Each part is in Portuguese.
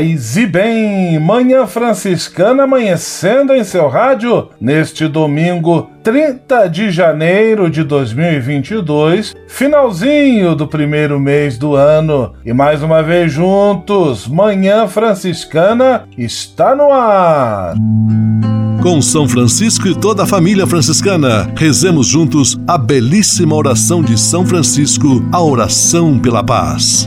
Paz e bem, Manhã Franciscana amanhecendo em seu rádio neste domingo 30 de janeiro de 2022, finalzinho do primeiro mês do ano. E mais uma vez juntos, Manhã Franciscana está no ar. Com São Francisco e toda a família franciscana, rezemos juntos a belíssima oração de São Francisco, a oração pela paz.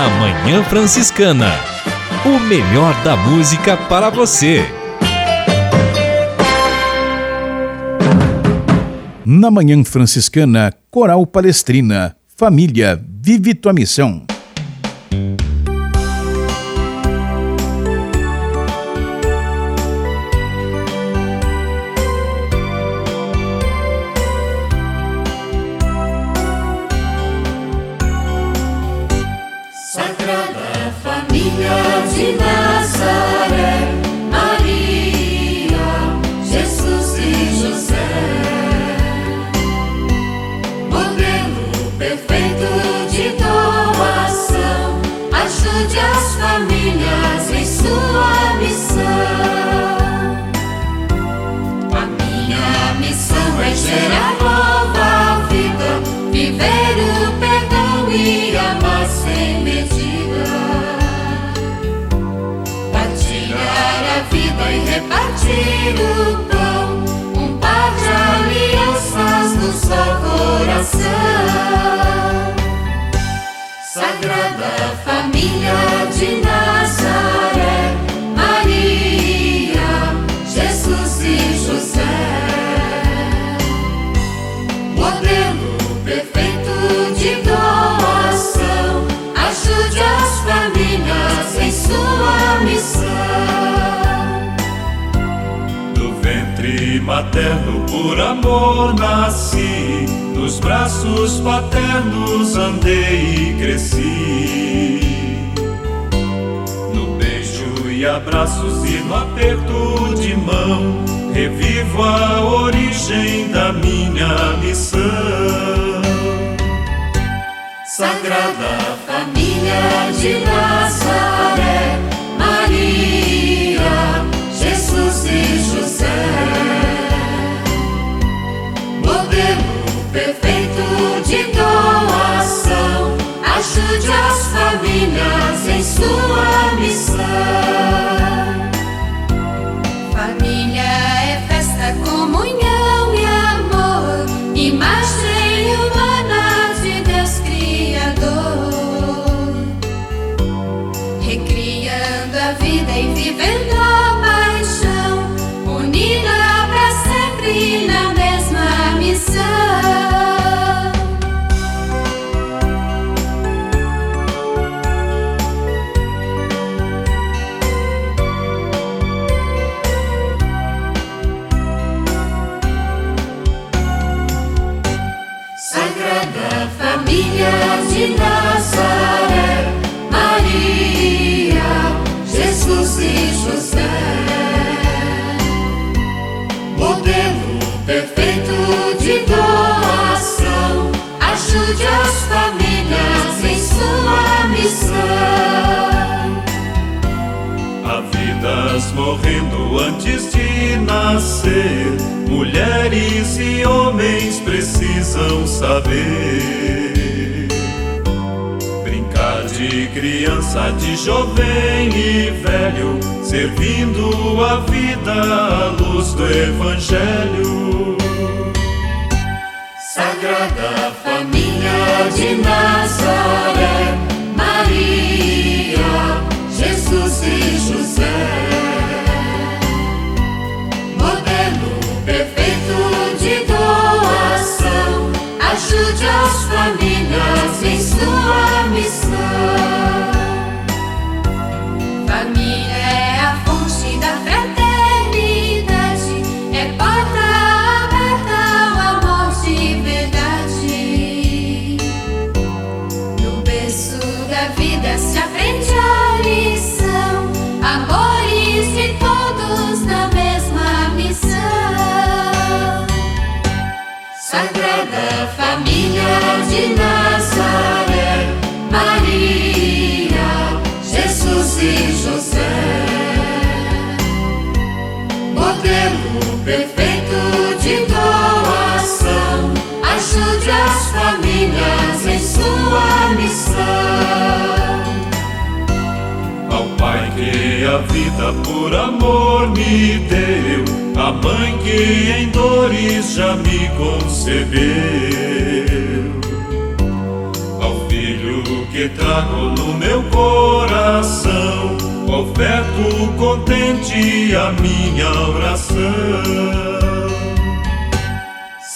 Na Manhã Franciscana. O melhor da música para você. Na Manhã Franciscana, Coral Palestrina. Família, vive tua missão. cidade. O pão, um par de alianças no só coração. Sagrada Família de Nazaré, materno por amor nasci, nos braços paternos andei e cresci. No beijo e abraços e no aperto de mão, revivo a origem da minha missão. Sagrada Família de Nazaré, Maria, Jesus e José perfeito de doação, ajude as famílias em sua missão. Morrendo antes de nascer, mulheres e homens precisam saber. Brincar de criança, de jovem e velho, servindo a vida à luz do Evangelho. Sagrada Família de Nazaré, Maria, Jesus e José, modelo perfeito de doação, ajude as famílias em sua missão. Vida por amor me deu, a Mãe que em dores já me concebeu, ao Filho que trago no meu coração, oferto contente a minha oração.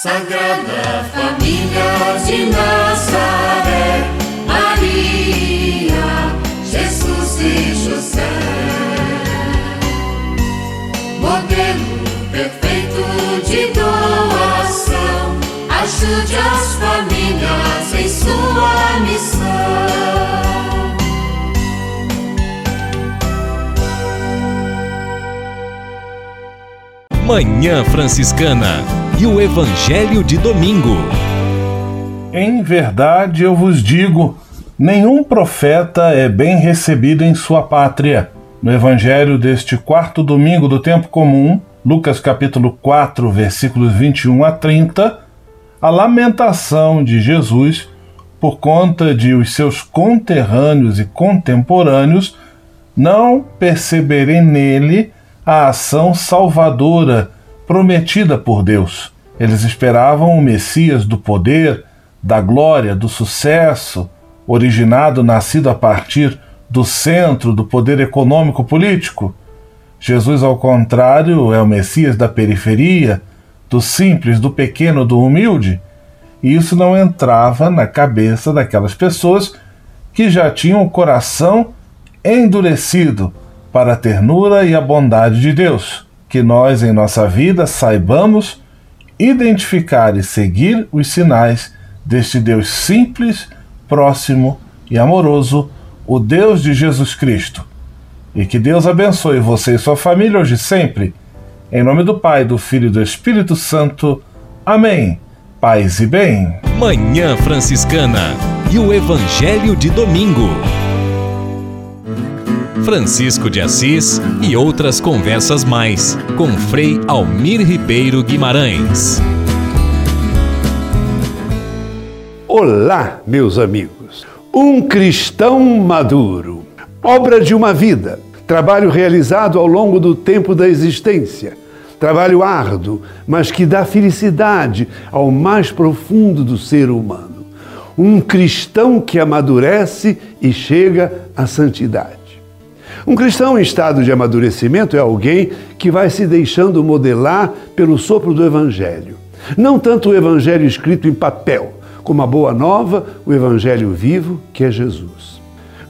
Sagrada Família de Nazaré, ajude as famílias em sua missão. Manhã Franciscana e o Evangelho de Domingo. Em verdade eu vos digo: nenhum profeta é bem recebido em sua pátria. No Evangelho deste quarto domingo do tempo comum, Lucas capítulo 4, versículos 21 a 30, a lamentação de Jesus por conta de os seus conterrâneos e contemporâneos não perceberem nele a ação salvadora prometida por Deus. Eles esperavam o Messias do poder, da glória, do sucesso, originado, nascido a partir do centro do poder econômico político. Jesus, ao contrário, é o Messias da periferia, do simples, do pequeno, do humilde. E isso não entrava na cabeça daquelas pessoas que já tinham o coração endurecido para a ternura e a bondade de Deus. Que nós, em nossa vida, saibamos identificar e seguir os sinais deste Deus simples, próximo e amoroso, o Deus de Jesus Cristo. E que Deus abençoe você e sua família hoje e sempre. Em nome do Pai, do Filho e do Espírito Santo. Amém. Paz e bem. Manhã Franciscana e o Evangelho de Domingo. Francisco de Assis e outras conversas mais com Frei Almir Ribeiro Guimarães. Olá, meus amigos. Um cristão maduro. Obra de uma vida. Trabalho realizado ao longo do tempo da existência. Trabalho árduo, mas que dá felicidade ao mais profundo do ser humano. Um cristão que amadurece e chega à santidade. Um cristão em estado de amadurecimento é alguém que vai se deixando modelar pelo sopro do Evangelho. Não tanto o Evangelho escrito em papel, como a boa nova, o Evangelho vivo, que é Jesus.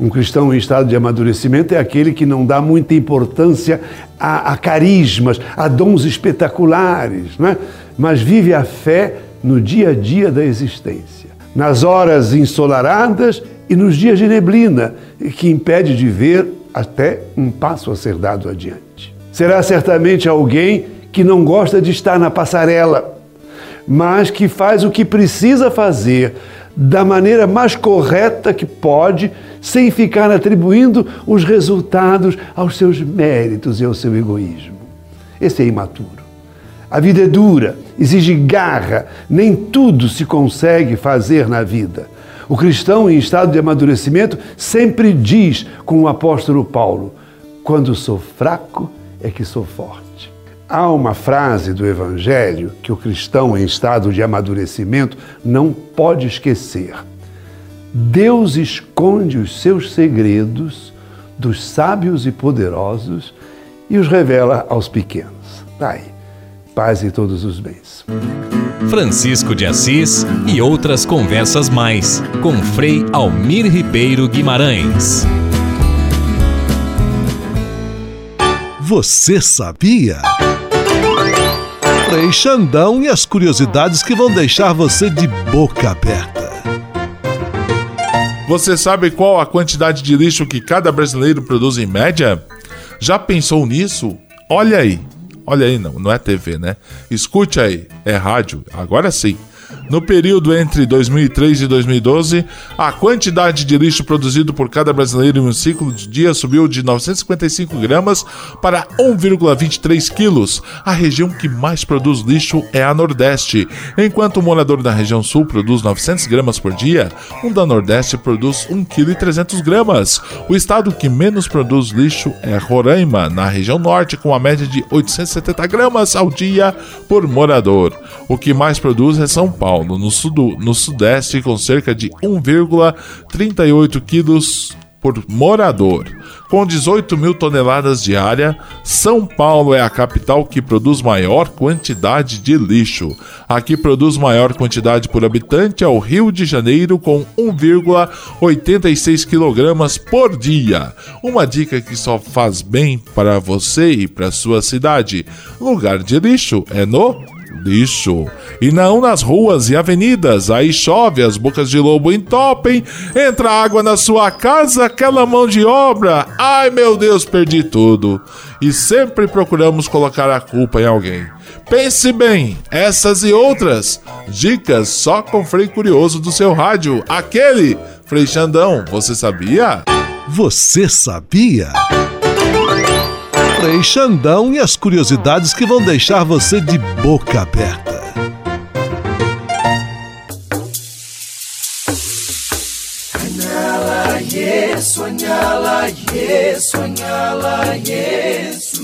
Um cristão em estado de amadurecimento é aquele que não dá muita importância a, a carismas, a dons espetaculares, não é? mas vive a fé no dia a dia da existência. nas horas ensolaradas e nos dias de neblina, que impede de ver até um passo a ser dado adiante. Será certamente alguém que não gosta de estar na passarela, mas que faz o que precisa fazer da maneira mais correta que pode, sem ficar atribuindo os resultados aos seus méritos e ao seu egoísmo. Esse é imaturo. A vida é dura, exige garra, nem tudo se consegue fazer na vida. O cristão em estado de amadurecimento sempre diz com o apóstolo Paulo: quando sou fraco é que sou forte. Há uma frase do Evangelho que o cristão em estado de amadurecimento não pode esquecer. Deus esconde os seus segredos dos sábios e poderosos e os revela aos pequenos. Daí, paz e todos os bens. Francisco de Assis e outras conversas mais com Frei Almir Ribeiro Guimarães. Você sabia? Frei Xandão e as curiosidades que vão deixar você de boca aberta. Você sabe qual a quantidade de lixo que cada brasileiro produz em média? Já pensou nisso? Olha aí. Olha aí, não, não é TV, né? Escute aí, é rádio, agora sim. No período entre 2003 e 2012, a quantidade de lixo produzido por cada brasileiro em um ciclo de dia subiu de 955 gramas para 1,23 quilos. A região que mais produz lixo é a Nordeste. Enquanto o morador da região Sul produz 900 gramas por dia, o da Nordeste produz 1,3 kg. gramas. O estado que menos produz lixo é Roraima, na região Norte, com a média de 870 gramas ao dia por morador. O que mais produz é São Paulo, no, sudo, no Sudeste, com cerca de 1,38 quilos por morador. Com 18 mil toneladas de área, São Paulo é a capital que produz maior quantidade de lixo. A que produz maior quantidade por habitante é o Rio de Janeiro, com 1,86 kg por dia. Uma dica que só faz bem para você e para sua cidade: lugar de lixo é no lixo. E não nas ruas e avenidas. Aí chove, as bocas de lobo entopem, entra água na sua casa, aquela mão de obra. Ai meu Deus, perdi tudo. E sempre procuramos colocar a culpa em alguém. Pense bem, essas e outras dicas só com Frei Curioso do seu rádio, aquele Frei Xandão, você sabia? Você sabia? Xandão e as curiosidades que vão deixar você de boca aberta. Sonhá-la, yes, sonhá-la, yes, sonhá-la, yes.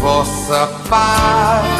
Instrumento de vossa paz.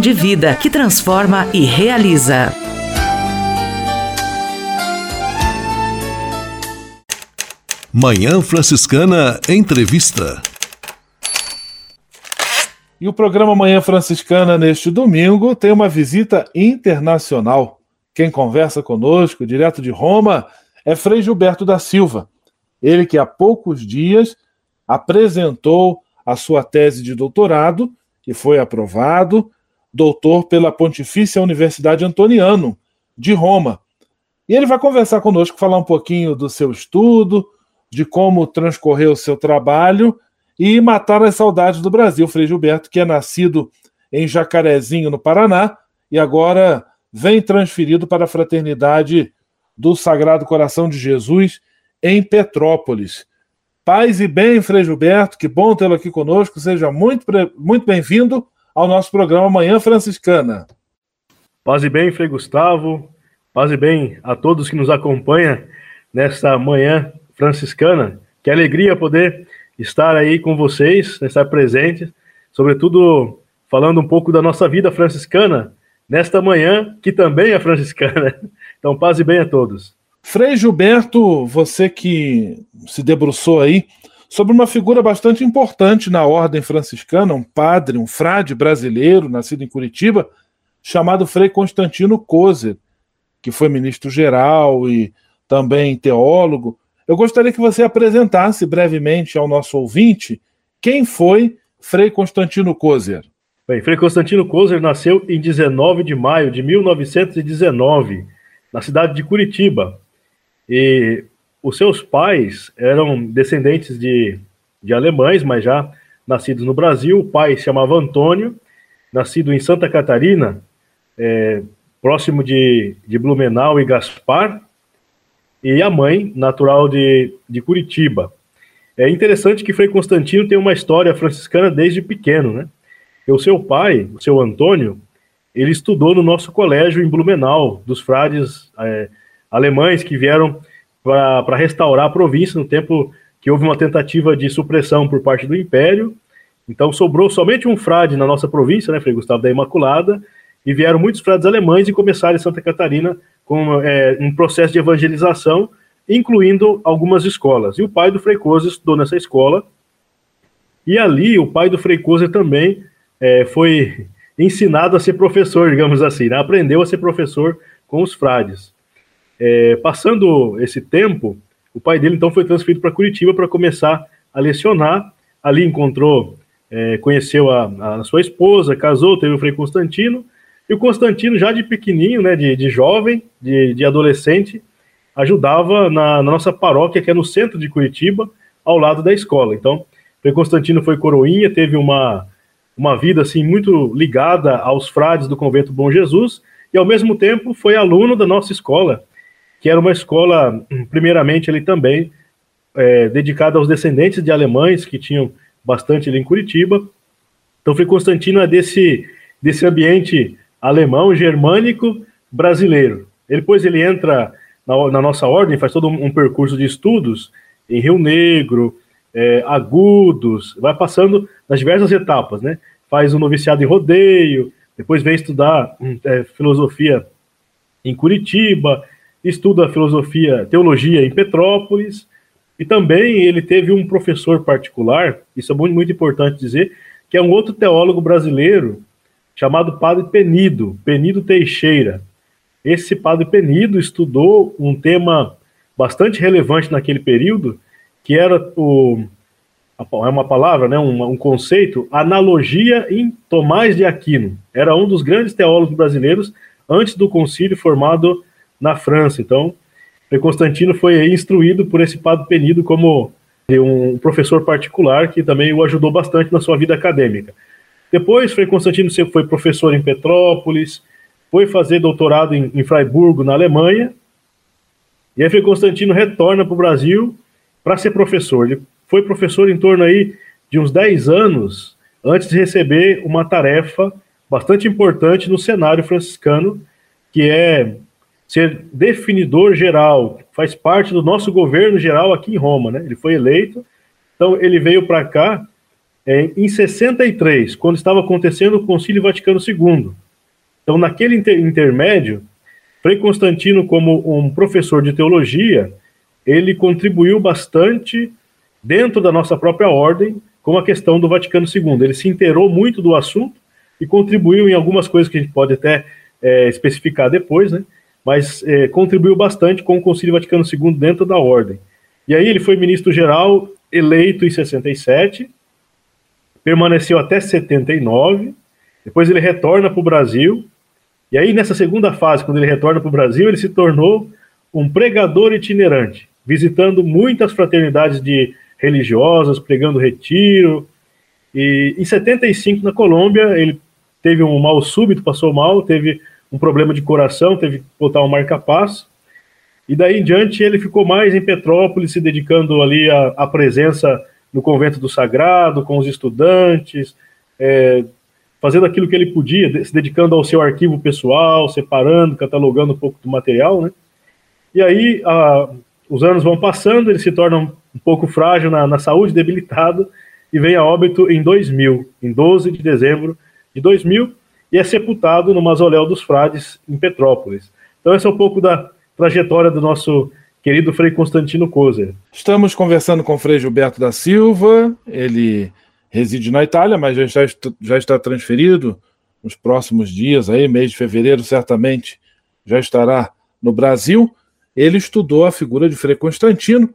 de vida que transforma e realiza. Manhã Franciscana Entrevista. E o programa Manhã Franciscana neste domingo tem uma visita internacional. Quem conversa conosco, direto de Roma, é Frei Gilberto da Silva. Ele que há poucos dias apresentou a sua tese de doutorado e foi aprovado, doutor pela Pontifícia Universidade Antoniano de Roma. E ele vai conversar conosco, falar um pouquinho do seu estudo, de como transcorreu o seu trabalho e matar as saudades do Brasil. Frei Gilberto, que é nascido em Jacarezinho, no Paraná, e agora vem transferido para a Fraternidade do Sagrado Coração de Jesus em Petrópolis. Paz e bem, Frei Gilberto, que bom tê-lo aqui conosco. Seja muito, muito bem-vindo ao nosso programa Manhã Franciscana. Paz e bem, Frei Gustavo. Paz e bem a todos que nos acompanham nesta manhã franciscana. Que alegria poder estar aí com vocês, estar presente, sobretudo falando um pouco da nossa vida franciscana nesta manhã, que também é franciscana. Então, paz e bem a todos. Frei Gilberto, você que se debruçou aí sobre uma figura bastante importante na ordem franciscana, um padre, um frade brasileiro, nascido em Curitiba, chamado Frei Constantino Kozer, que foi ministro-geral e também teólogo. Eu gostaria que você apresentasse brevemente ao nosso ouvinte quem foi Frei Constantino Kozer. Bem, Frei Constantino Kozer nasceu em 19 de maio de 1919, na cidade de Curitiba. E os seus pais eram descendentes de, de alemães, mas já nascidos no Brasil. O pai se chamava Antônio, nascido em Santa Catarina, é, próximo de, de Blumenau e Gaspar, e a mãe, natural de, de Curitiba. É interessante que Frei Constantino tem uma história franciscana desde pequeno, né? O seu pai, o seu Antônio, ele estudou no nosso colégio em Blumenau, dos frades é, alemães que vieram para restaurar a província no tempo que houve uma tentativa de supressão por parte do Império. Então sobrou somente um frade na nossa província, né, Frei Gustavo da Imaculada, e vieram muitos frades alemães e começaram em Santa Catarina com é, um processo de evangelização, incluindo algumas escolas. E o pai do Frei Coser estudou nessa escola, e ali o pai do Frei Coser também é, foi ensinado a ser professor, digamos assim, né? aprendeu a ser professor com os frades. É, passando esse tempo, o pai dele então foi transferido para Curitiba para começar a lecionar. Ali encontrou, é, conheceu a, a, sua esposa, casou, teve o Frei Constantino, e o Constantino, já de pequenininho, né, de, de jovem, de, de adolescente, ajudava na, na, nossa paróquia, que é no centro de Curitiba, ao lado da escola. Então, o Constantino foi coroinha, teve uma, uma vida assim muito ligada aos frades do convento Bom Jesus, e ao mesmo tempo foi aluno da nossa escola, que era uma escola, primeiramente, ele também é, dedicada aos descendentes de alemães, que tinham bastante ali em Curitiba. Então, Frei Constantino é desse, desse ambiente alemão, germânico, brasileiro. Depois ele entra na, na nossa ordem, faz todo um, um, percurso de estudos em Rio Negro, é, Agudos, vai passando nas diversas etapas, né? Faz um noviciado em Rodeio, depois vem estudar hum, é, filosofia em Curitiba, estuda filosofia, teologia em Petrópolis, e também ele teve um professor particular, isso é muito, muito importante dizer, que é um outro teólogo brasileiro chamado Padre Penido, Penido Teixeira. Esse Padre Penido estudou um tema bastante relevante naquele período, que era o é uma palavra, né, um, um conceito, analogia em Tomás de Aquino. Era um dos grandes teólogos brasileiros antes do concílio formado na França. Então, Constantino foi instruído por esse Padre Penido como um professor particular que também o ajudou bastante na sua vida acadêmica. Depois, Frei Constantino foi professor em Petrópolis, foi fazer doutorado em, em Freiburgo, na Alemanha, e aí Frei Constantino retorna para o Brasil para ser professor. Ele foi professor em torno aí de uns 10 anos antes de receber uma tarefa bastante importante no cenário franciscano, que é ser definidor geral, faz parte do nosso governo geral aqui em Roma, né? Ele foi eleito, então ele veio para cá é, em 63, quando estava acontecendo o Concílio Vaticano II. Então, naquele inter intermédio, Frei Constantino, como um professor de teologia, ele contribuiu bastante dentro da nossa própria ordem com a questão do Vaticano II. Ele se inteirou muito do assunto e contribuiu em algumas coisas que a gente pode até é, especificar depois, né? Mas é, contribuiu bastante com o Concílio Vaticano II dentro da ordem. E aí ele foi ministro-geral eleito em 67, permaneceu até 79, depois ele retorna para o Brasil, e aí nessa segunda fase, quando ele retorna para o Brasil, ele se tornou um pregador itinerante, visitando muitas fraternidades de religiosas, pregando retiro. E em 75, na Colômbia, ele teve um mal súbito, passou mal, teve um problema de coração, teve que botar um marca-passo. E daí em diante ele ficou mais em Petrópolis, se dedicando ali à, presença no convento do Sagrado, com os estudantes, é, fazendo aquilo que ele podia, se dedicando ao seu arquivo pessoal, separando, catalogando um pouco do material, né? E aí a, os anos vão passando, ele se torna um, um pouco frágil na, na, saúde, debilitado, e vem a óbito em 2000, em 12 de dezembro de 2000, e é sepultado no Mausoléu dos Frades, em Petrópolis. Então, esse é um pouco da trajetória do nosso querido Frei Constantino Kozer. Estamos conversando com o Frei Gilberto da Silva, ele reside na Itália, mas já está, já está transferido nos próximos dias, aí, mês de fevereiro, certamente já estará no Brasil ele estudou a figura de Frei Constantino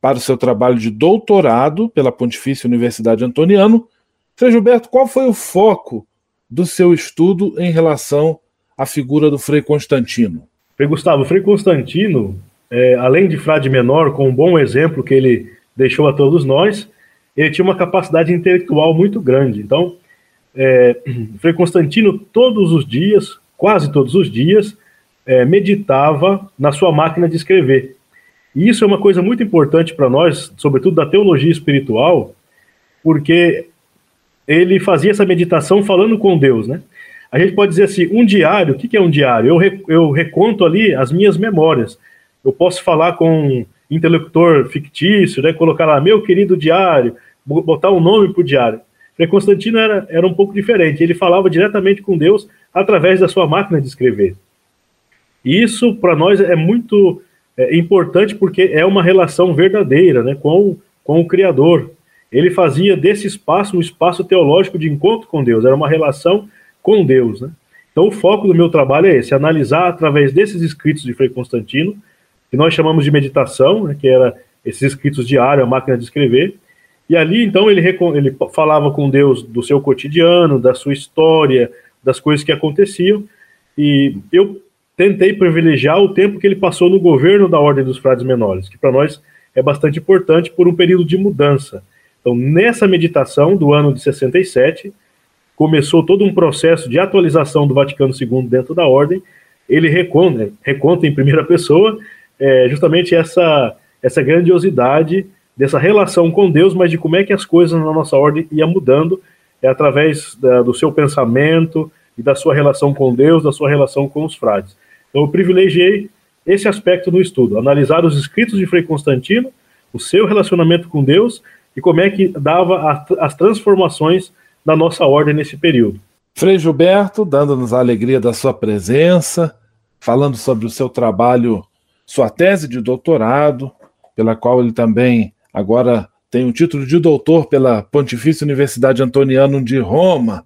para o seu trabalho de doutorado pela Pontifícia Universidade Antoniano. Frei Gilberto, qual foi o foco do seu estudo em relação à figura do Frei Constantino? Frei Gustavo, Frei Constantino, é, além de frade menor, com um bom exemplo que ele deixou a todos nós, ele tinha uma capacidade intelectual muito grande. Então, é, Frei Constantino, todos os dias, quase todos os dias, é, meditava na sua máquina de escrever. E isso é uma coisa muito importante para nós, sobretudo da teologia espiritual, porque ele fazia essa meditação falando com Deus, né? A gente pode dizer assim, um diário, o que, é um diário? Eu, eu reconto ali as minhas memórias. Eu posso falar com um interlocutor fictício, né? Colocar lá, meu querido diário, botar um nome para o diário. Frei Constantino era, era um pouco diferente, ele falava diretamente com Deus através da sua máquina de escrever. E isso, para nós, é muito é, importante porque é uma relação verdadeira né, com, com o Criador. Ele fazia desse espaço um espaço teológico de encontro com Deus, era uma relação com Deus. Né? Então, o foco do meu trabalho é esse: analisar através desses escritos de Frei Constantino, que nós chamamos de meditação, né, que era esses escritos diários, a máquina de escrever. E ali, então, ele, ele falava com Deus do seu cotidiano, da sua história, das coisas que aconteciam. E eu tentei privilegiar o tempo que ele passou no governo da Ordem dos Frades Menores, que para nós é bastante importante por um período de mudança. Então, nessa meditação do ano de 67, começou todo um processo de atualização do Vaticano II dentro da Ordem. Ele reconta, reconta em primeira pessoa é, justamente essa, essa grandiosidade dessa relação com Deus, mas de como é que as coisas na nossa ordem iam mudando é, através da, do seu pensamento e da sua relação com Deus, da sua relação com os frades. Então, eu privilegiei esse aspecto no estudo, analisar os escritos de Frei Constantino, o seu relacionamento com Deus e como é que dava a, as transformações da nossa ordem nesse período. Frei Gilberto, dando-nos a alegria da sua presença, falando sobre o seu trabalho, sua tese de doutorado, pela qual ele também agora tem o título de doutor pela Pontifícia Universidade Antoniana de Roma.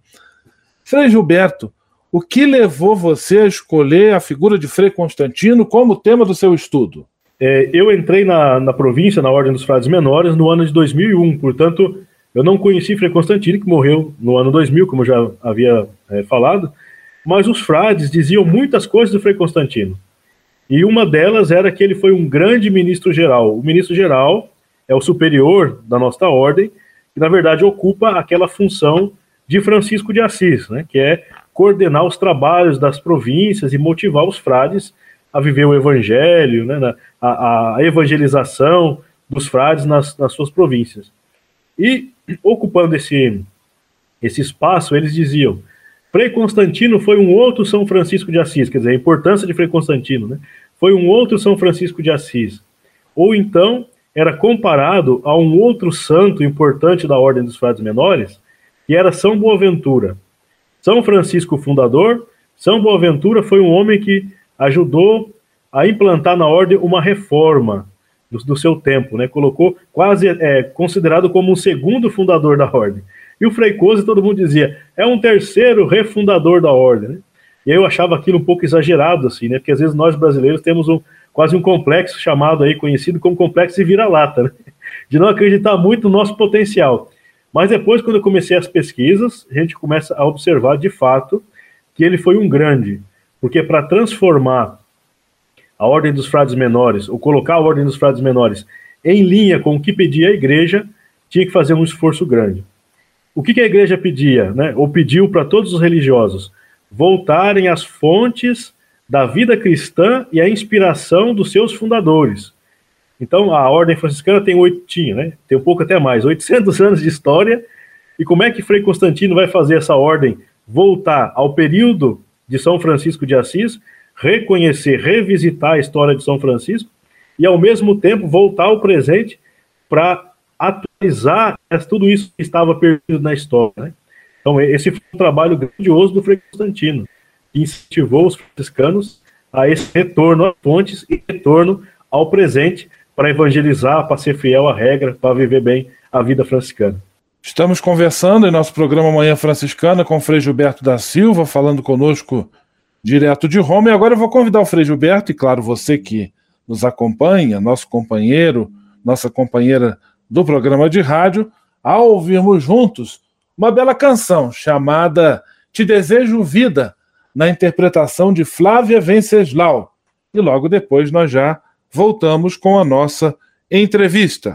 Frei Gilberto, o que levou você a escolher a figura de Frei Constantino como tema do seu estudo? É, eu entrei na, na província, na Ordem dos Frades Menores, no ano de 2001, portanto, eu não conheci Frei Constantino, que morreu no ano 2000, como já havia é, falado, mas os frades diziam muitas coisas do Frei Constantino. E uma delas era que ele foi um grande ministro geral. O ministro geral é o superior da nossa ordem, que na verdade ocupa aquela função de Francisco de Assis, né, que é coordenar os trabalhos das províncias e motivar os frades a viver o evangelho, né, a, a evangelização dos frades nas, nas suas províncias. E ocupando esse, esse espaço, eles diziam: Frei Constantino foi um outro São Francisco de Assis, quer dizer, a importância de Frei Constantino, né? Foi um outro São Francisco de Assis. Ou então era comparado a um outro santo importante da Ordem dos Frades Menores, que era São Boaventura. São Francisco fundador, São Boaventura foi um homem que ajudou a implantar na ordem uma reforma do, do seu tempo, né? Colocou quase é, considerado como um segundo fundador da ordem. E o Frei Cose, todo mundo dizia, é um terceiro refundador da ordem, né? E eu achava aquilo um pouco exagerado, assim, né? Porque às vezes nós brasileiros temos um, quase um complexo chamado aí, conhecido como complexo de vira-lata, né? De não acreditar muito no nosso potencial. Mas depois, quando eu comecei as pesquisas, a gente começa a observar de fato que ele foi um grande, porque para transformar a ordem dos frades menores, ou colocar a ordem dos frades menores em linha com o que pedia a igreja, tinha que fazer um esforço grande. O que, que a igreja pedia, né, ou pediu para todos os religiosos? Voltarem às fontes da vida cristã e à inspiração dos seus fundadores. Então, a ordem franciscana tem oito, tinha, né, tem um pouco até mais, 800 anos de história, e como é que Frei Constantino vai fazer essa ordem voltar ao período de São Francisco de Assis reconhecer, revisitar a história de São Francisco e, ao mesmo tempo, voltar ao presente para atualizar tudo isso que estava perdido na história. Né? Então, esse foi um trabalho grandioso do Frei Constantino, que incentivou os franciscanos a esse retorno às fontes e retorno ao presente para evangelizar, para ser fiel à regra, para viver bem a vida franciscana. Estamos conversando em nosso programa Manhã Franciscana com o Frei Gilberto da Silva, falando conosco direto de Roma. E agora eu vou convidar o Frei Gilberto, e claro, você que nos acompanha, nosso companheiro, nossa companheira do programa de rádio, a ouvirmos juntos uma bela canção chamada Te Desejo Vida, na interpretação de Flávia Venceslau. E logo depois nós já voltamos com a nossa entrevista.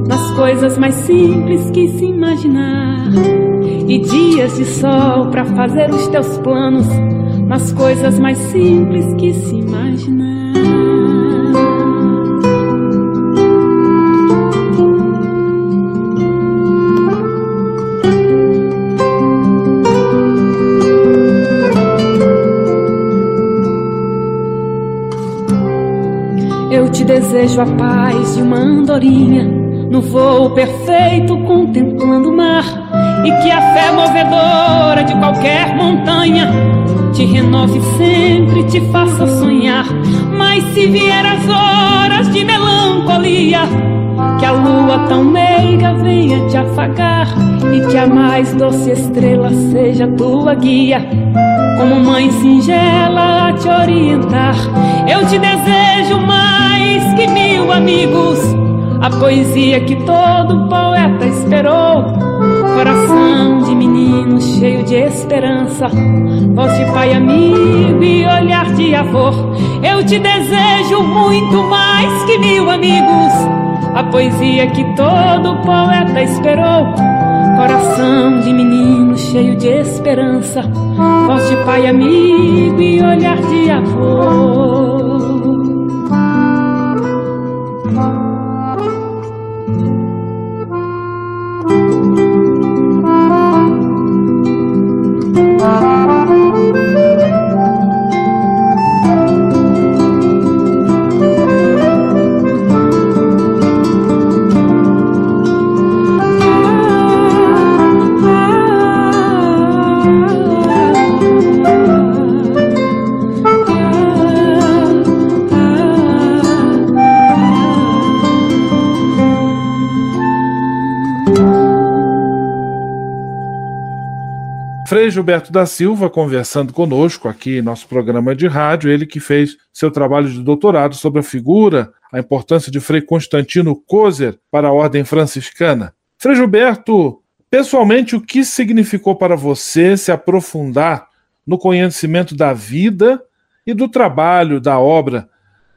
nas coisas mais simples que se imaginar e dias de sol para fazer os teus planos nas coisas mais simples que se imaginar. Eu te desejo a paz de uma andorinha no voo perfeito contemplando o mar e que a fé movedora de qualquer montanha te renove sempre, te faça sonhar. Mas se vier as horas de melancolia, que a lua tão meiga venha te afagar e que a mais doce estrela seja tua guia, como mãe singela a te orientar. Eu te desejo mais que mil amigos, a poesia que todo poeta esperou Coração de menino cheio de esperança, voz de pai amigo e olhar de avô. Eu te desejo muito mais que mil amigos, a poesia que todo poeta esperou. Coração de menino cheio de esperança, voz de pai amigo e olhar de avô. Gilberto da Silva conversando conosco aqui em nosso programa de rádio, ele que fez seu trabalho de doutorado sobre a figura, a importância de Frei Constantino Kozer para a ordem franciscana. Frei Gilberto, pessoalmente, o que significou para você se aprofundar no conhecimento da vida e do trabalho, da obra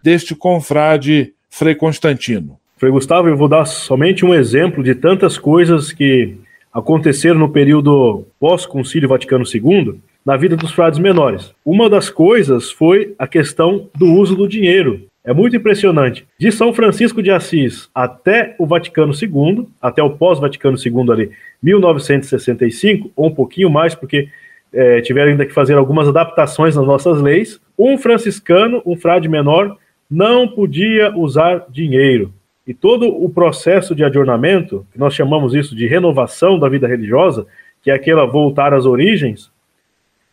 deste confrade Frei Constantino? Frei Gustavo, eu vou dar somente um exemplo de tantas coisas que aconteceram no período pós-Concílio Vaticano II na vida dos frades menores. Uma das coisas foi a questão do uso do dinheiro. É muito impressionante. De São Francisco de Assis até o Vaticano II, até o pós-Vaticano II ali, 1965, ou um pouquinho mais, porque é, tiveram ainda que fazer algumas adaptações nas nossas leis, um franciscano, um frade menor, não podia usar dinheiro. E todo o processo de adornamento, que nós chamamos isso de renovação da vida religiosa, que é aquela voltar às origens,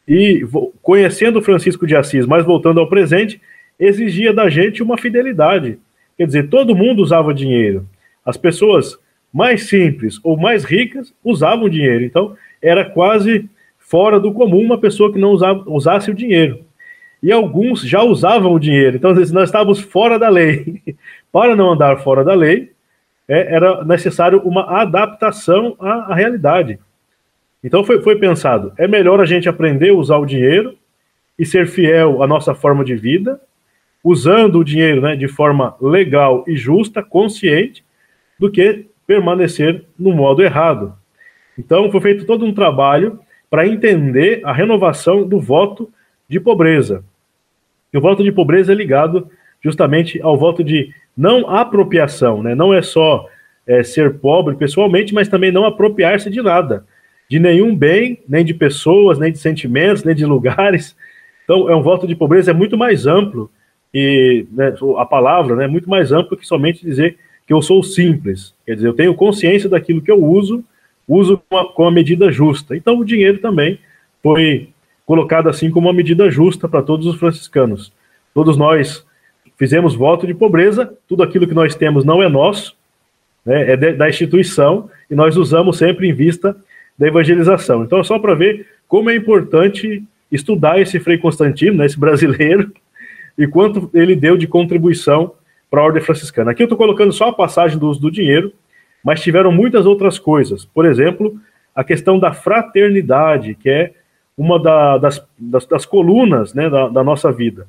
e conhecendo Francisco de Assis, mas voltando ao presente, exigia da gente uma fidelidade. Quer dizer, todo mundo usava dinheiro. As pessoas mais simples ou mais ricas usavam dinheiro. Então, era quase fora do comum uma pessoa que não usava, usasse o dinheiro. E alguns já usavam o dinheiro. Então, nós estávamos fora da lei. Para não andar fora da lei, é, era necessário uma adaptação à, à realidade. Então foi, foi pensado, é melhor a gente aprender a usar o dinheiro e ser fiel à nossa forma de vida, usando o dinheiro né, de forma legal e justa, consciente, do que permanecer no modo errado. Então foi feito todo um trabalho para entender a renovação do voto de pobreza. E o voto de pobreza é ligado justamente ao voto de não apropriação, né? não é só é, ser pobre pessoalmente, mas também não apropriar-se de nada de nenhum bem, nem de pessoas, nem de sentimentos, nem de lugares. Então, é um voto de pobreza é muito mais amplo e né, a palavra né, é muito mais amplo que somente dizer que eu sou simples. Quer dizer, eu tenho consciência daquilo que eu uso, uso com a, com a medida justa. Então, o dinheiro também foi colocado assim como uma medida justa para todos os franciscanos. Todos nós fizemos voto de pobreza, tudo aquilo que nós temos não é nosso, né, é de, da instituição, e nós usamos sempre em vista da evangelização. Então, só para ver como é importante estudar esse Frei Constantino, né, esse brasileiro, e quanto ele deu de contribuição para a ordem franciscana. Aqui eu estou colocando só a passagem do uso do dinheiro, mas tiveram muitas outras coisas. Por exemplo, a questão da fraternidade, que é uma da, das, das, das, colunas né, da, da nossa vida.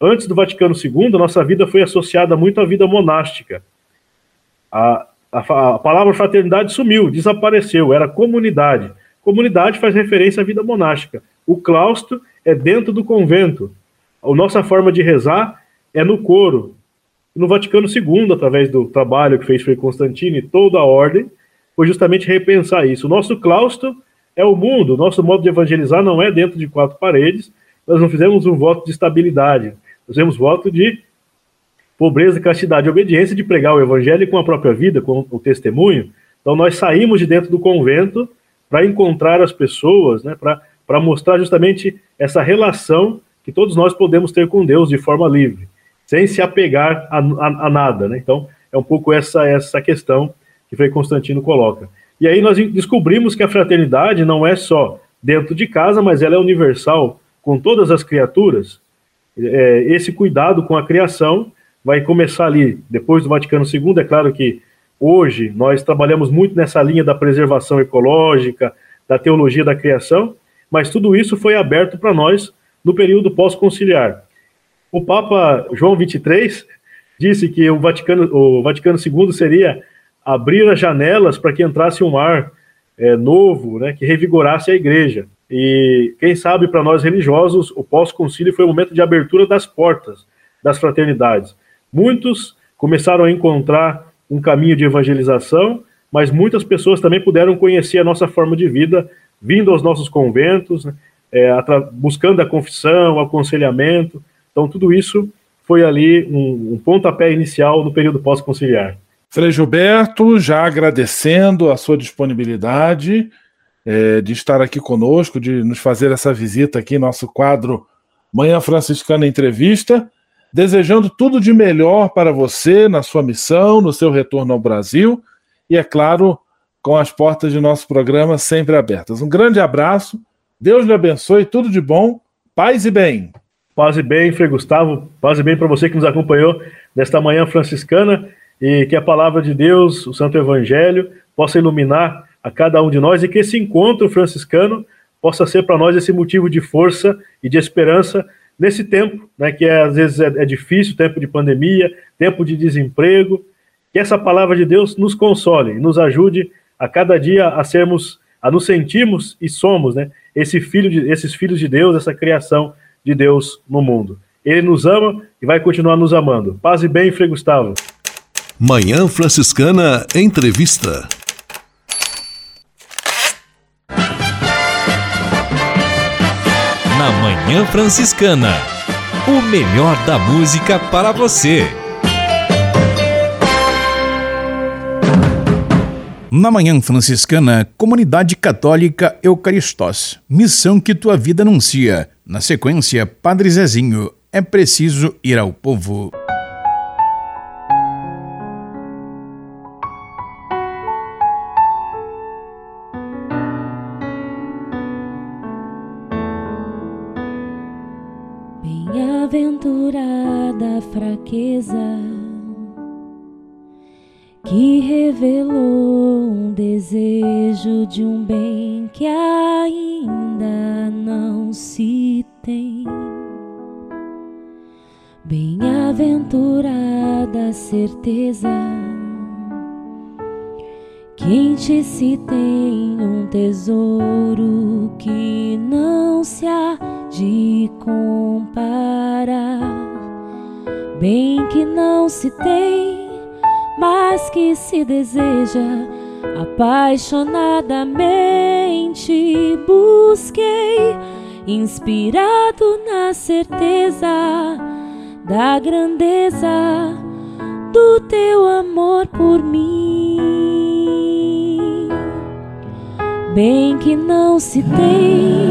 Antes do Vaticano II, nossa vida foi associada muito à vida monástica. A, a, a palavra fraternidade sumiu, desapareceu, era comunidade. Comunidade faz referência à vida monástica. O claustro é dentro do convento. A nossa forma de rezar é no coro. No Vaticano II, através do trabalho que fez Frei Constantino e toda a ordem, foi justamente repensar isso. O nosso claustro é o mundo, nosso modo de evangelizar não é dentro de quatro paredes, nós não fizemos um voto de estabilidade, fizemos voto de pobreza, castidade e obediência de pregar o evangelho com a própria vida, com o testemunho. Então nós saímos de dentro do convento para encontrar as pessoas, né, para mostrar justamente essa relação que todos nós podemos ter com Deus de forma livre, sem se apegar a, a, a nada. Né? Então é um pouco essa, essa questão que Frei Constantino coloca. E aí nós descobrimos que a fraternidade não é só dentro de casa, mas ela é universal com todas as criaturas. É, esse cuidado com a criação vai começar ali, depois do Vaticano II. É claro que hoje nós trabalhamos muito nessa linha da preservação ecológica, da teologia da criação, mas tudo isso foi aberto para nós no período pós-conciliar. O Papa João XXIII disse que o Vaticano, o Vaticano II seria abrir as janelas para que entrasse um ar é, novo, né, que revigorasse a igreja. E quem sabe para nós religiosos, o pós-concílio foi o momento de abertura das portas das fraternidades. Muitos começaram a encontrar um caminho de evangelização, mas muitas pessoas também puderam conhecer a nossa forma de vida, vindo aos nossos conventos, né, é, buscando a confissão, o aconselhamento. Então, tudo isso foi ali um, um pontapé inicial no período pós-conciliar. Frei Gilberto, já agradecendo a sua disponibilidade é, de estar aqui conosco, de nos fazer essa visita aqui, nosso quadro Manhã Franciscana Entrevista desejando tudo de melhor para você na sua missão, no seu retorno ao Brasil e, é claro, com as portas de nosso programa sempre abertas. Um grande abraço, Deus lhe abençoe, tudo de bom, paz e bem. Paz e bem, Frei Gustavo, paz e bem para você que nos acompanhou nesta manhã franciscana e que a palavra de Deus, o Santo Evangelho, possa iluminar a cada um de nós e que esse encontro franciscano possa ser para nós esse motivo de força e de esperança nesse tempo, né, que é, às vezes é, é difícil, tempo de pandemia, tempo de desemprego, que essa palavra de Deus nos console e nos ajude a cada dia a sermos, a nos sentirmos e somos, né, esse filho de, esses filhos de Deus, essa criação de Deus no mundo. Ele nos ama e vai continuar nos amando. Paz e bem, Frei Gustavo. Manhã Franciscana Entrevista. Na Manhã Franciscana. O melhor da música para você. Na Manhã Franciscana, Comunidade Católica Eucaristós. Missão que tua vida anuncia. Na sequência, Padre Zezinho. É preciso ir ao povo. A fraqueza que revelou um desejo de um bem que ainda não se tem. Bem-aventurada certeza que em ti se tem um tesouro que não se há de comparar. Bem que não se tem, mas que se deseja apaixonadamente. Busquei, inspirado na certeza da grandeza do teu amor por mim. Bem que não se tem,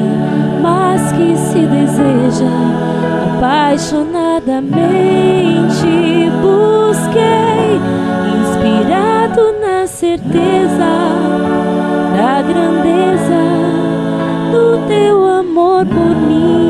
mas que se deseja apaixonadamente. Busquei, inspirado na certeza da grandeza do teu amor por mim.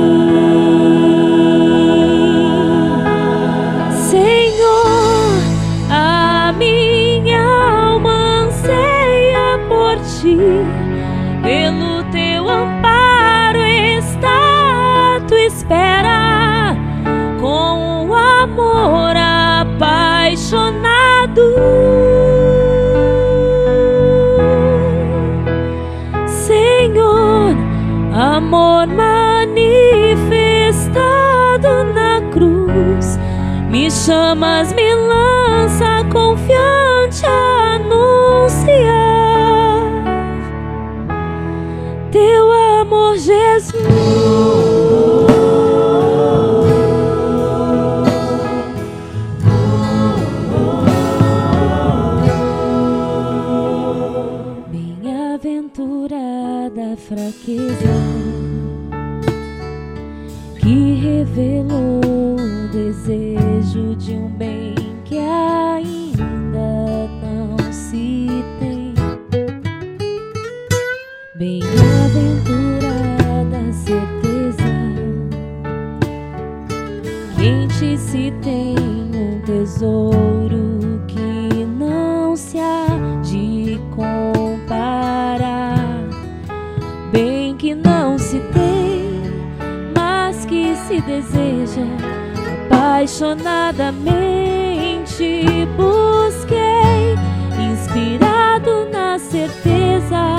Apaixonadamente. Busquei, inspirado na certeza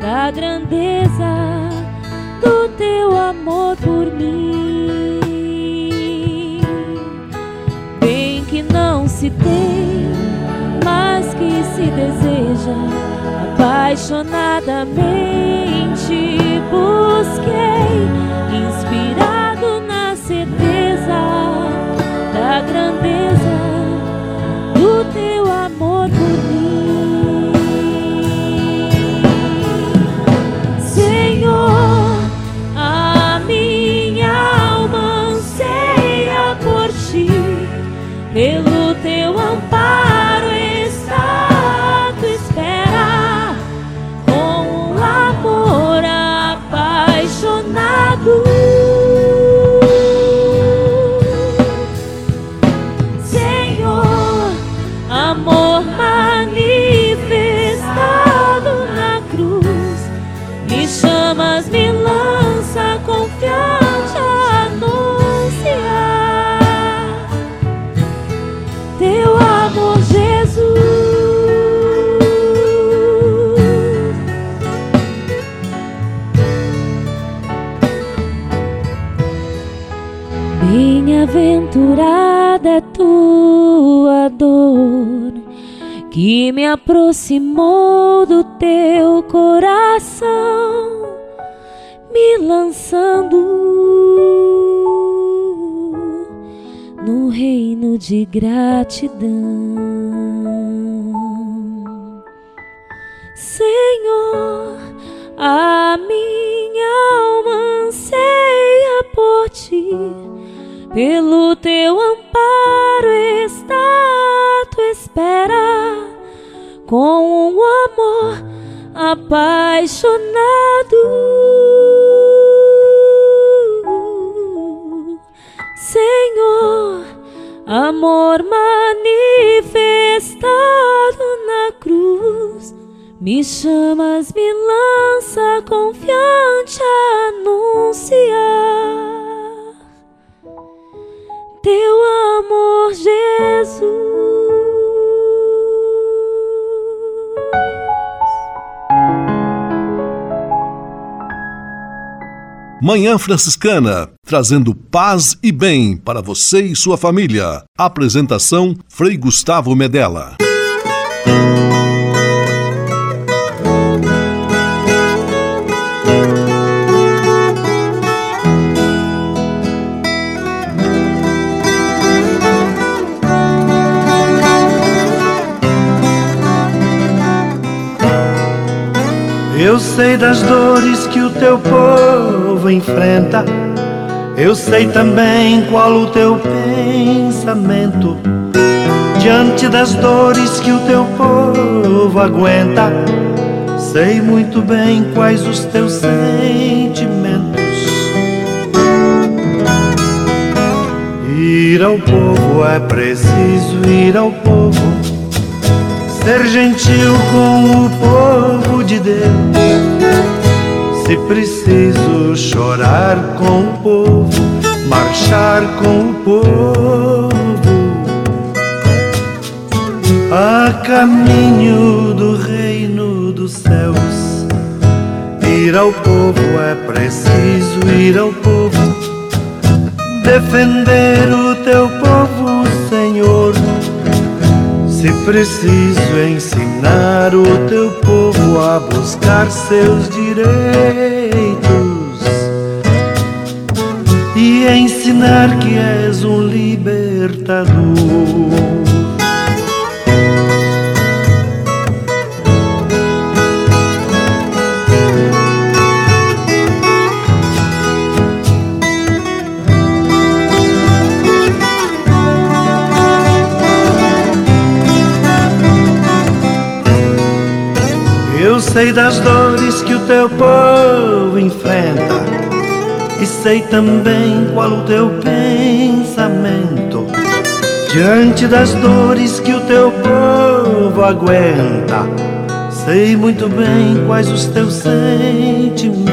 da grandeza do teu amor por mim. Bem que não se tem, mas que se deseja apaixonadamente. Busquei, inspirado me aproximou do teu coração, me lançando no reino de gratidão. Senhor, a minha alma anseia por ti, pelo teu amparo está à tua espera, com um amor apaixonado. Senhor, amor manifestado na cruz, me chamas, me lança confiante a anunciar teu amor, Jesus. Manhã Franciscana, trazendo paz e bem para você e sua família. Apresentação Frei Gustavo Medella. Eu sei das dores que o teu povo enfrenta. Eu sei também qual o teu pensamento. Diante das dores que o teu povo aguenta, sei muito bem quais os teus sentimentos. Ir ao povo é preciso ir ao povo ser gentil com o povo de Deus. Se preciso chorar com o povo, marchar com o povo, a caminho do reino dos céus. Ir ao povo é preciso ir ao povo, defender o teu povo, Senhor se preciso ensinar o teu povo a buscar seus direitos e ensinar que és um libertador. Sei das dores que o teu povo enfrenta e sei também qual o teu pensamento diante das dores que o teu povo aguenta. Sei muito bem quais os teus sentimentos.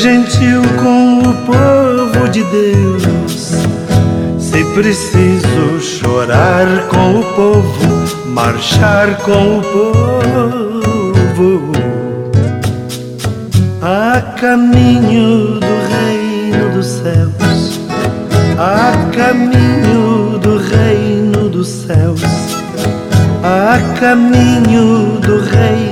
Gentil com o povo de Deus. Se preciso chorar com o povo, marchar com o povo, a caminho do reino dos céus, a caminho do reino dos céus a caminho do reino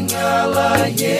воняла ей.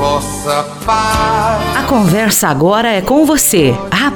Vossa paz. A conversa agora é com você,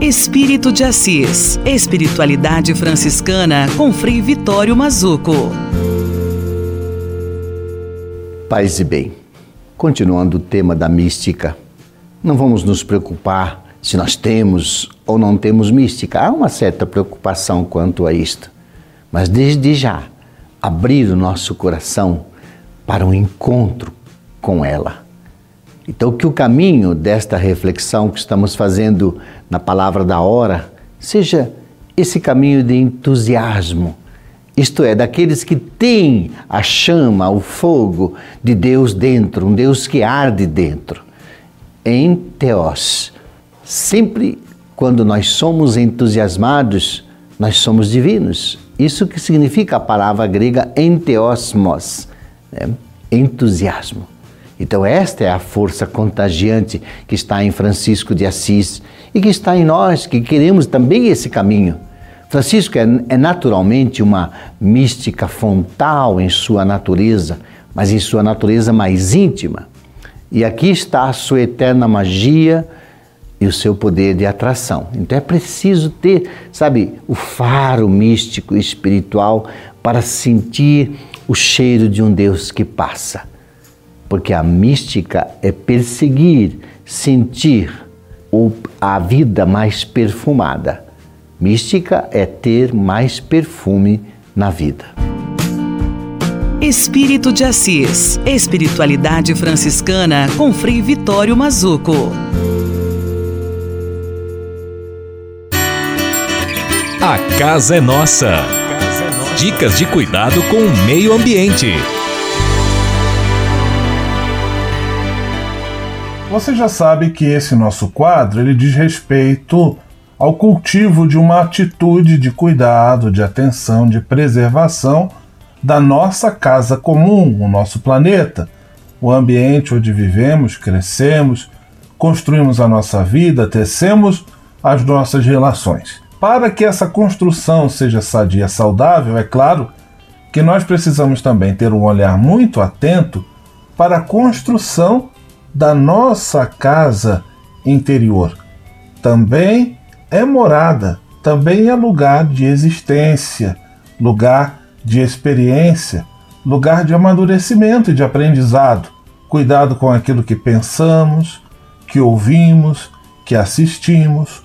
Espírito de Assis. Espiritualidade franciscana com Frei Vitório Mazuco. Paz e bem. Continuando o tema da mística, não vamos nos preocupar se nós temos ou não temos mística. Há uma certa preocupação quanto a isto. Mas desde já, abrir o nosso coração para um encontro com ela. Então, que o caminho desta reflexão que estamos fazendo na palavra da hora seja esse caminho de entusiasmo, isto é, daqueles que têm a chama, o fogo de Deus dentro, um Deus que arde dentro. Em Teós, sempre quando nós somos entusiasmados, nós somos divinos. Isso que significa a palavra grega enteosmos, né? entusiasmo. Então, esta é a força contagiante que está em Francisco de Assis e que está em nós, que queremos também esse caminho. Francisco é, é naturalmente uma mística fontal em sua natureza, mas em sua natureza mais íntima. E aqui está a sua eterna magia e o seu poder de atração. Então é preciso ter, sabe, o faro místico espiritual para sentir o cheiro de um Deus que passa. Porque a mística é perseguir, sentir a vida mais perfumada. Mística é ter mais perfume na vida. Espírito de Assis. Espiritualidade franciscana com Frei Vitório Mazuco. A casa é nossa. Dicas de cuidado com o meio ambiente. Você já sabe que esse nosso quadro ele diz respeito ao cultivo de uma atitude de cuidado, de atenção, de preservação da nossa casa comum, o nosso planeta, o ambiente onde vivemos, crescemos, construímos a nossa vida, tecemos as nossas relações. Para que essa construção seja sadia e saudável, é claro que nós precisamos também ter um olhar muito atento para a construção da nossa casa interior. Também é morada, também é lugar de existência, lugar de experiência, lugar de amadurecimento e de aprendizado. Cuidado com aquilo que pensamos, que ouvimos, que assistimos.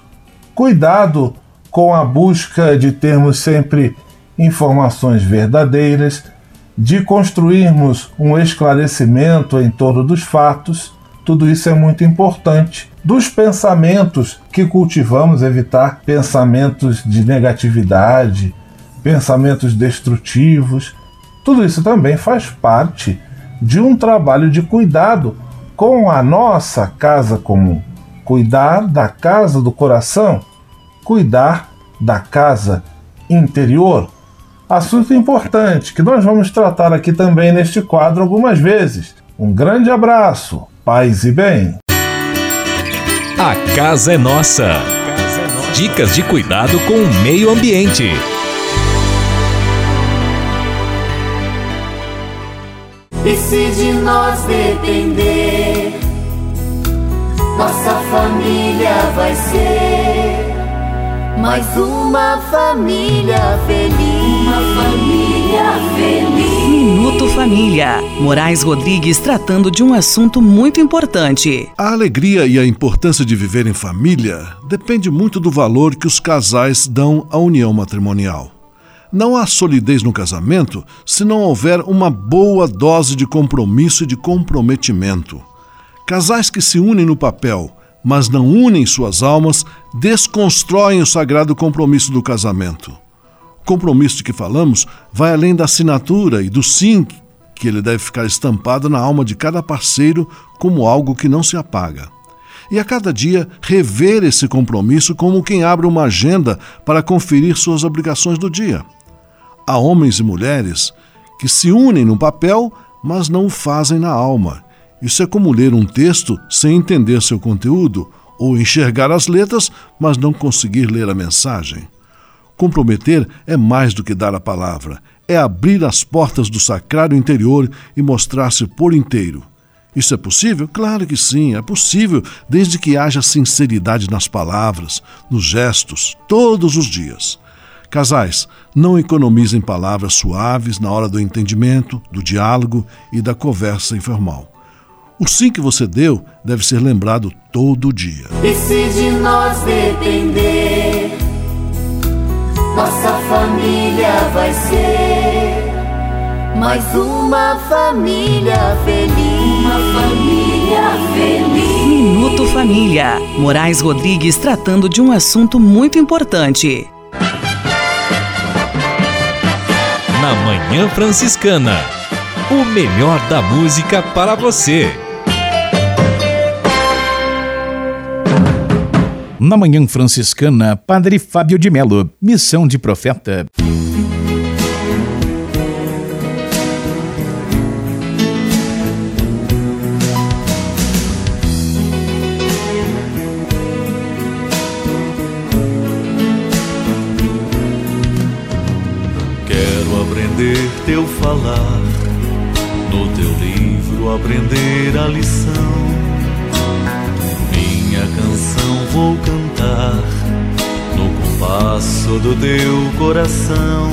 Cuidado com a busca de termos sempre informações verdadeiras, de construirmos um esclarecimento em torno dos fatos tudo isso é muito importante dos pensamentos que cultivamos, evitar pensamentos de negatividade, pensamentos destrutivos. Tudo isso também faz parte de um trabalho de cuidado com a nossa casa comum. Cuidar da casa do coração, cuidar da casa interior. Assunto importante que nós vamos tratar aqui também neste quadro algumas vezes. Um grande abraço, paz e bem. A casa é nossa. Dicas de cuidado com o meio ambiente. E se de nós depender, nossa família vai ser mais uma família feliz. Uma família feliz. Minuto Família. Moraes Rodrigues tratando de um assunto muito importante. A alegria e a importância de viver em família depende muito do valor que os casais dão à união matrimonial. Não há solidez no casamento se não houver uma boa dose de compromisso e de comprometimento. Casais que se unem no papel, mas não unem suas almas, desconstroem o sagrado compromisso do casamento. O compromisso de que falamos vai além da assinatura e do sim que ele deve ficar estampado na alma de cada parceiro como algo que não se apaga. E a cada dia rever esse compromisso como quem abre uma agenda para conferir suas obrigações do dia. Há homens e mulheres que se unem no papel, mas não o fazem na alma. Isso é como ler um texto sem entender seu conteúdo, ou enxergar as letras, mas não conseguir ler a mensagem. Comprometer é mais do que dar a palavra, é abrir as portas do sacrário interior e mostrar-se por inteiro. Isso é possível? Claro que sim, é possível, desde que haja sinceridade nas palavras, nos gestos, todos os dias. Casais, não economizem palavras suaves na hora do entendimento, do diálogo e da conversa informal. O sim que você deu deve ser lembrado todo dia. E se de nós depender, nossa família vai ser mais uma família feliz. Uma família feliz. Minuto Família. Moraes Rodrigues tratando de um assunto muito importante. Na Manhã Franciscana. O melhor da música para você. Na Manhã Franciscana, Padre Fábio de Melo, Missão de Profeta. Quero aprender teu falar, no teu livro aprender a lição. Minha canção vou cantar, no compasso do teu coração.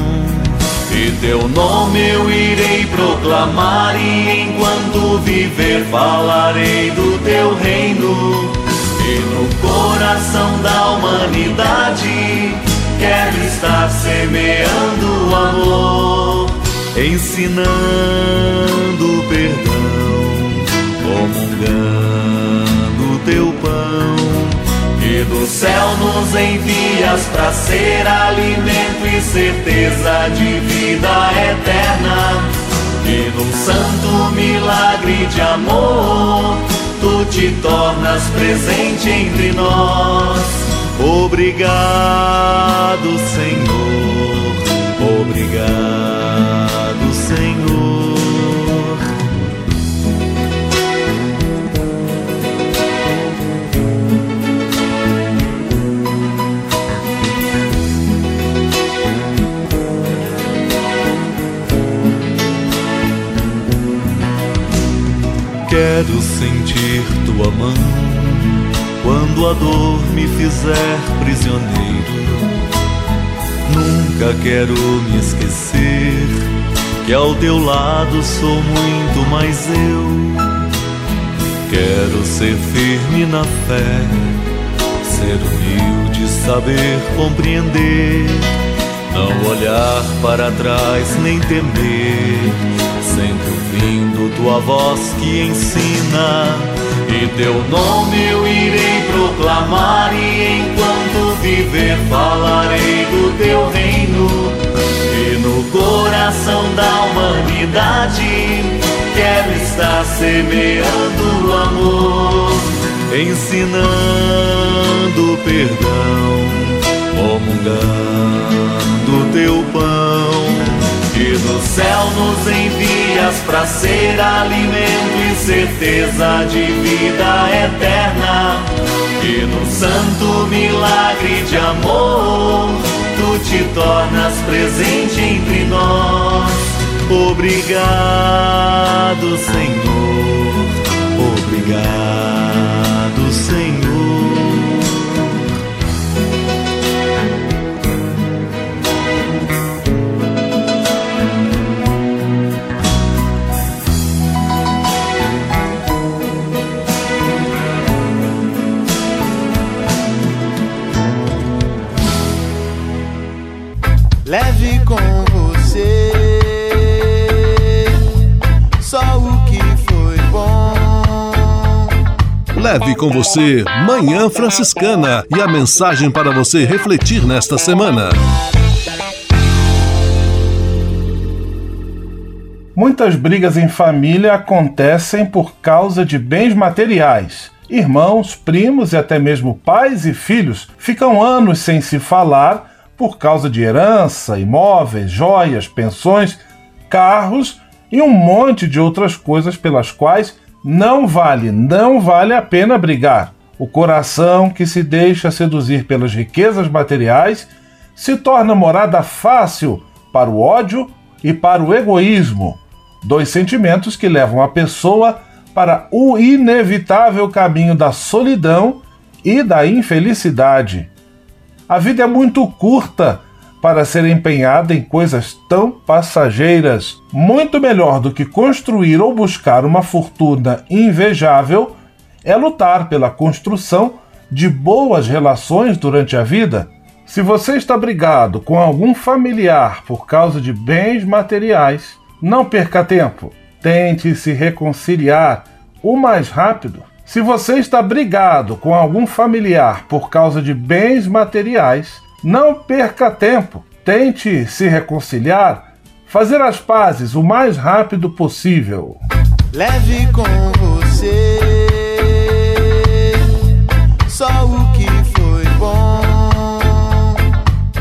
E teu nome eu irei proclamar, e enquanto viver falarei do teu reino. E no coração da humanidade quero estar semeando amor, ensinando perdão, comungando teu pão. Do céu nos envias para ser alimento e certeza de vida eterna. E num santo milagre de amor, tu te tornas presente entre nós. Obrigado, Quero sentir tua mão quando a dor me fizer prisioneiro. Nunca quero me esquecer que ao teu lado sou muito mais eu. Quero ser firme na fé, ser humilde, saber compreender, não olhar para trás nem temer, sempre ouvindo tua voz que ensina E teu nome eu irei proclamar, e enquanto viver falarei do teu reino. E no coração da humanidade quero estar semeando amor, ensinando perdão, comungando teu pão. Que do céu nos envias para ser alimento e certeza de vida eterna. E no santo milagre de amor, tu te tornas presente entre nós. Obrigado, Senhor. Obrigado, Senhor. Leve com você Manhã Franciscana e a mensagem para você refletir nesta semana. Muitas brigas em família acontecem por causa de bens materiais. Irmãos, primos e até mesmo pais e filhos ficam anos sem se falar por causa de herança, imóveis, joias, pensões, carros e um monte de outras coisas pelas quais não vale, não vale a pena brigar. O coração que se deixa seduzir pelas riquezas materiais se torna morada fácil para o ódio e para o egoísmo, dois sentimentos que levam a pessoa para o inevitável caminho da solidão e da infelicidade. A vida é muito curta para ser empenhada em coisas tão passageiras. Muito melhor do que construir ou buscar uma fortuna invejável é lutar pela construção de boas relações durante a vida. Se você está brigado com algum familiar por causa de bens materiais, não perca tempo. Tente se reconciliar o mais rápido. Se você está brigado com algum familiar por causa de bens materiais, não perca tempo. Tente se reconciliar, fazer as pazes o mais rápido possível. Leve com você só o que foi bom.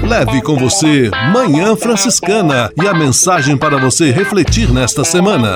Leve com você Manhã Franciscana e a mensagem para você refletir nesta semana.